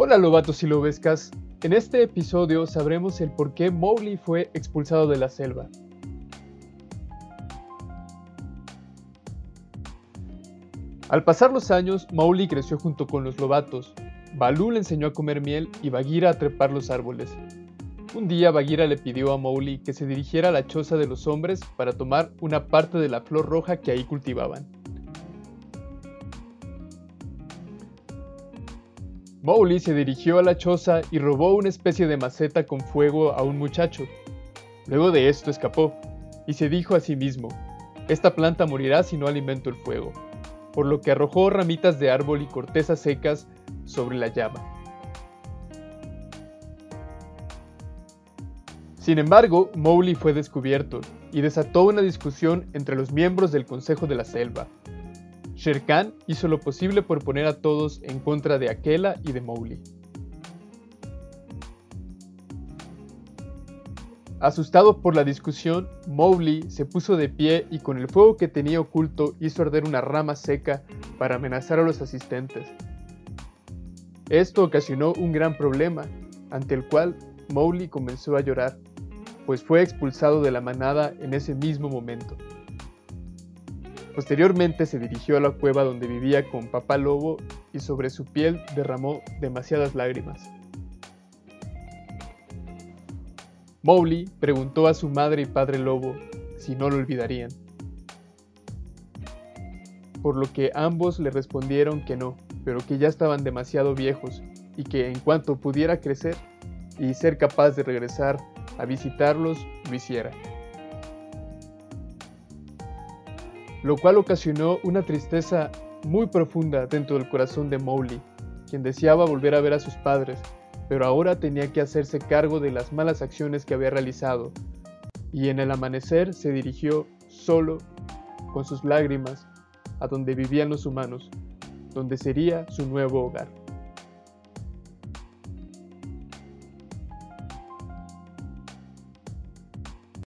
Hola lobatos y lobescas, en este episodio sabremos el por qué Mowgli fue expulsado de la selva. Al pasar los años, Mowgli creció junto con los lobatos. Balú le enseñó a comer miel y Bagheera a trepar los árboles. Un día Bagheera le pidió a Mowgli que se dirigiera a la choza de los hombres para tomar una parte de la flor roja que ahí cultivaban. Mowgli se dirigió a la choza y robó una especie de maceta con fuego a un muchacho. Luego de esto escapó y se dijo a sí mismo, esta planta morirá si no alimento el fuego por lo que arrojó ramitas de árbol y cortezas secas sobre la llama. Sin embargo, Mowgli fue descubierto y desató una discusión entre los miembros del Consejo de la Selva. Shere Khan hizo lo posible por poner a todos en contra de Akela y de Mowgli. Asustado por la discusión, Mowgli se puso de pie y con el fuego que tenía oculto hizo arder una rama seca para amenazar a los asistentes. Esto ocasionó un gran problema, ante el cual Mowgli comenzó a llorar, pues fue expulsado de la manada en ese mismo momento. Posteriormente se dirigió a la cueva donde vivía con Papá Lobo y sobre su piel derramó demasiadas lágrimas. Mowgli preguntó a su madre y padre lobo si no lo olvidarían, por lo que ambos le respondieron que no, pero que ya estaban demasiado viejos y que en cuanto pudiera crecer y ser capaz de regresar a visitarlos, lo hiciera. Lo cual ocasionó una tristeza muy profunda dentro del corazón de Mowgli, quien deseaba volver a ver a sus padres, pero ahora tenía que hacerse cargo de las malas acciones que había realizado, y en el amanecer se dirigió solo, con sus lágrimas, a donde vivían los humanos, donde sería su nuevo hogar.